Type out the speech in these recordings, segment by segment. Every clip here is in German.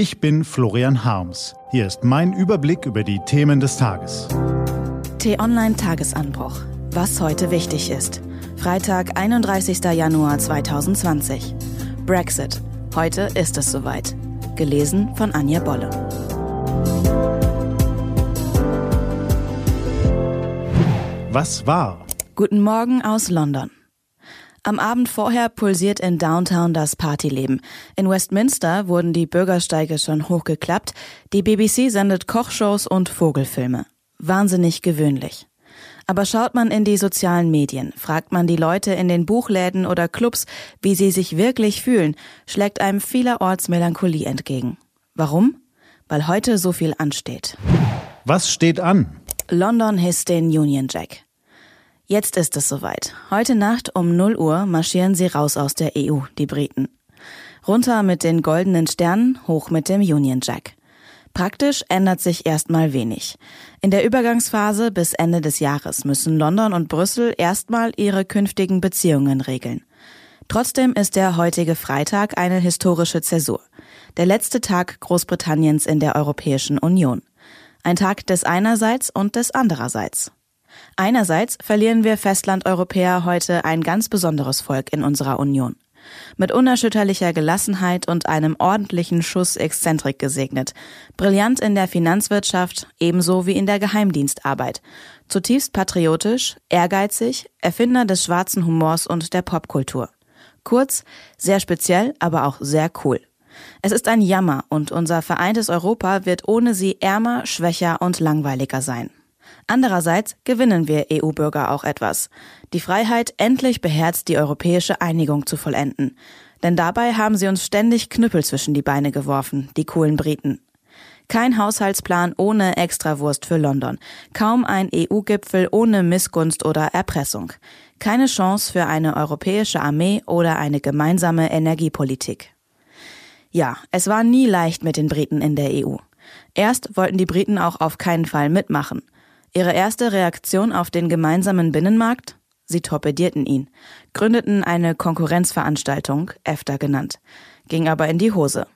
Ich bin Florian Harms. Hier ist mein Überblick über die Themen des Tages. T-Online Tagesanbruch. Was heute wichtig ist. Freitag, 31. Januar 2020. Brexit. Heute ist es soweit. Gelesen von Anja Bolle. Was war? Guten Morgen aus London. Am Abend vorher pulsiert in Downtown das Partyleben. In Westminster wurden die Bürgersteige schon hochgeklappt. Die BBC sendet Kochshows und Vogelfilme. Wahnsinnig gewöhnlich. Aber schaut man in die sozialen Medien, fragt man die Leute in den Buchläden oder Clubs, wie sie sich wirklich fühlen, schlägt einem vielerorts Melancholie entgegen. Warum? Weil heute so viel ansteht. Was steht an? London hisst den Union Jack. Jetzt ist es soweit. Heute Nacht um 0 Uhr marschieren sie raus aus der EU, die Briten. Runter mit den goldenen Sternen, hoch mit dem Union Jack. Praktisch ändert sich erstmal wenig. In der Übergangsphase bis Ende des Jahres müssen London und Brüssel erstmal ihre künftigen Beziehungen regeln. Trotzdem ist der heutige Freitag eine historische Zäsur. Der letzte Tag Großbritanniens in der Europäischen Union. Ein Tag des einerseits und des andererseits. Einerseits verlieren wir Festlandeuropäer heute ein ganz besonderes Volk in unserer Union. Mit unerschütterlicher Gelassenheit und einem ordentlichen Schuss Exzentrik gesegnet. Brillant in der Finanzwirtschaft, ebenso wie in der Geheimdienstarbeit. Zutiefst patriotisch, ehrgeizig, Erfinder des schwarzen Humors und der Popkultur. Kurz, sehr speziell, aber auch sehr cool. Es ist ein Jammer und unser vereintes Europa wird ohne sie ärmer, schwächer und langweiliger sein. Andererseits gewinnen wir EU-Bürger auch etwas. Die Freiheit, endlich beherzt die europäische Einigung zu vollenden. Denn dabei haben sie uns ständig Knüppel zwischen die Beine geworfen, die coolen Briten. Kein Haushaltsplan ohne Extrawurst für London. Kaum ein EU-Gipfel ohne Missgunst oder Erpressung. Keine Chance für eine europäische Armee oder eine gemeinsame Energiepolitik. Ja, es war nie leicht mit den Briten in der EU. Erst wollten die Briten auch auf keinen Fall mitmachen. Ihre erste Reaktion auf den gemeinsamen Binnenmarkt? Sie torpedierten ihn, gründeten eine Konkurrenzveranstaltung, EFTA genannt, ging aber in die Hose.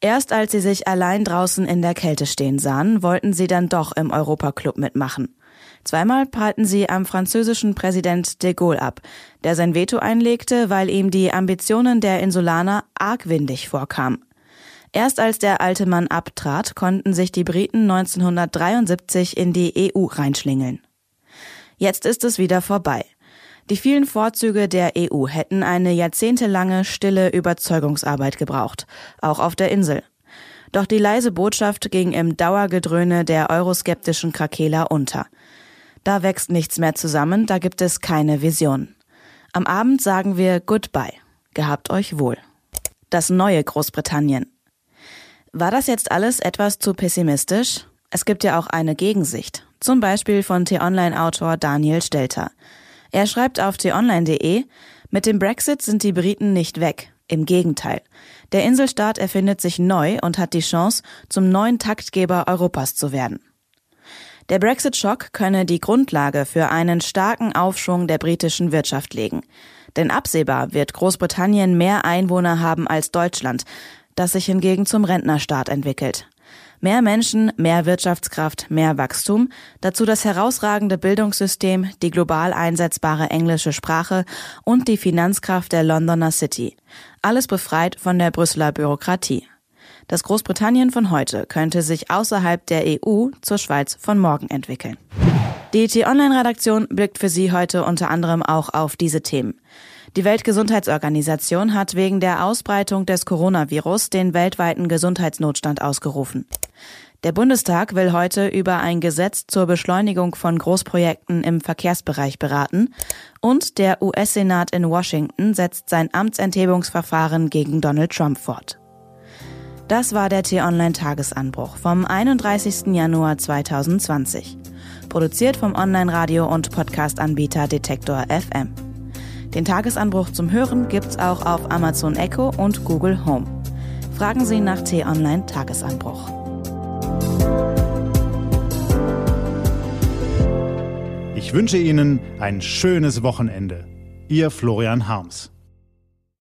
Erst als sie sich allein draußen in der Kälte stehen sahen, wollten sie dann doch im Europaclub mitmachen. Zweimal prallten sie am französischen Präsident de Gaulle ab, der sein Veto einlegte, weil ihm die Ambitionen der Insulaner argwindig vorkamen. Erst als der alte Mann abtrat, konnten sich die Briten 1973 in die EU reinschlingeln. Jetzt ist es wieder vorbei. Die vielen Vorzüge der EU hätten eine jahrzehntelange stille Überzeugungsarbeit gebraucht, auch auf der Insel. Doch die leise Botschaft ging im Dauergedröhne der euroskeptischen Krakeler unter. Da wächst nichts mehr zusammen, da gibt es keine Vision. Am Abend sagen wir Goodbye. Gehabt euch wohl. Das neue Großbritannien. War das jetzt alles etwas zu pessimistisch? Es gibt ja auch eine Gegensicht. Zum Beispiel von T-Online-Autor Daniel Stelter. Er schreibt auf t-online.de, mit dem Brexit sind die Briten nicht weg. Im Gegenteil. Der Inselstaat erfindet sich neu und hat die Chance, zum neuen Taktgeber Europas zu werden. Der Brexit-Schock könne die Grundlage für einen starken Aufschwung der britischen Wirtschaft legen. Denn absehbar wird Großbritannien mehr Einwohner haben als Deutschland, das sich hingegen zum Rentnerstaat entwickelt. Mehr Menschen, mehr Wirtschaftskraft, mehr Wachstum, dazu das herausragende Bildungssystem, die global einsetzbare englische Sprache und die Finanzkraft der Londoner City. Alles befreit von der Brüsseler Bürokratie. Das Großbritannien von heute könnte sich außerhalb der EU zur Schweiz von morgen entwickeln. Die T-Online-Redaktion blickt für Sie heute unter anderem auch auf diese Themen. Die Weltgesundheitsorganisation hat wegen der Ausbreitung des Coronavirus den weltweiten Gesundheitsnotstand ausgerufen. Der Bundestag will heute über ein Gesetz zur Beschleunigung von Großprojekten im Verkehrsbereich beraten und der US-Senat in Washington setzt sein Amtsenthebungsverfahren gegen Donald Trump fort. Das war der T-Online-Tagesanbruch vom 31. Januar 2020. Produziert vom Online-Radio- und Podcast-Anbieter Detektor FM. Den Tagesanbruch zum Hören gibt's auch auf Amazon Echo und Google Home. Fragen Sie nach T-Online Tagesanbruch. Ich wünsche Ihnen ein schönes Wochenende. Ihr Florian Harms.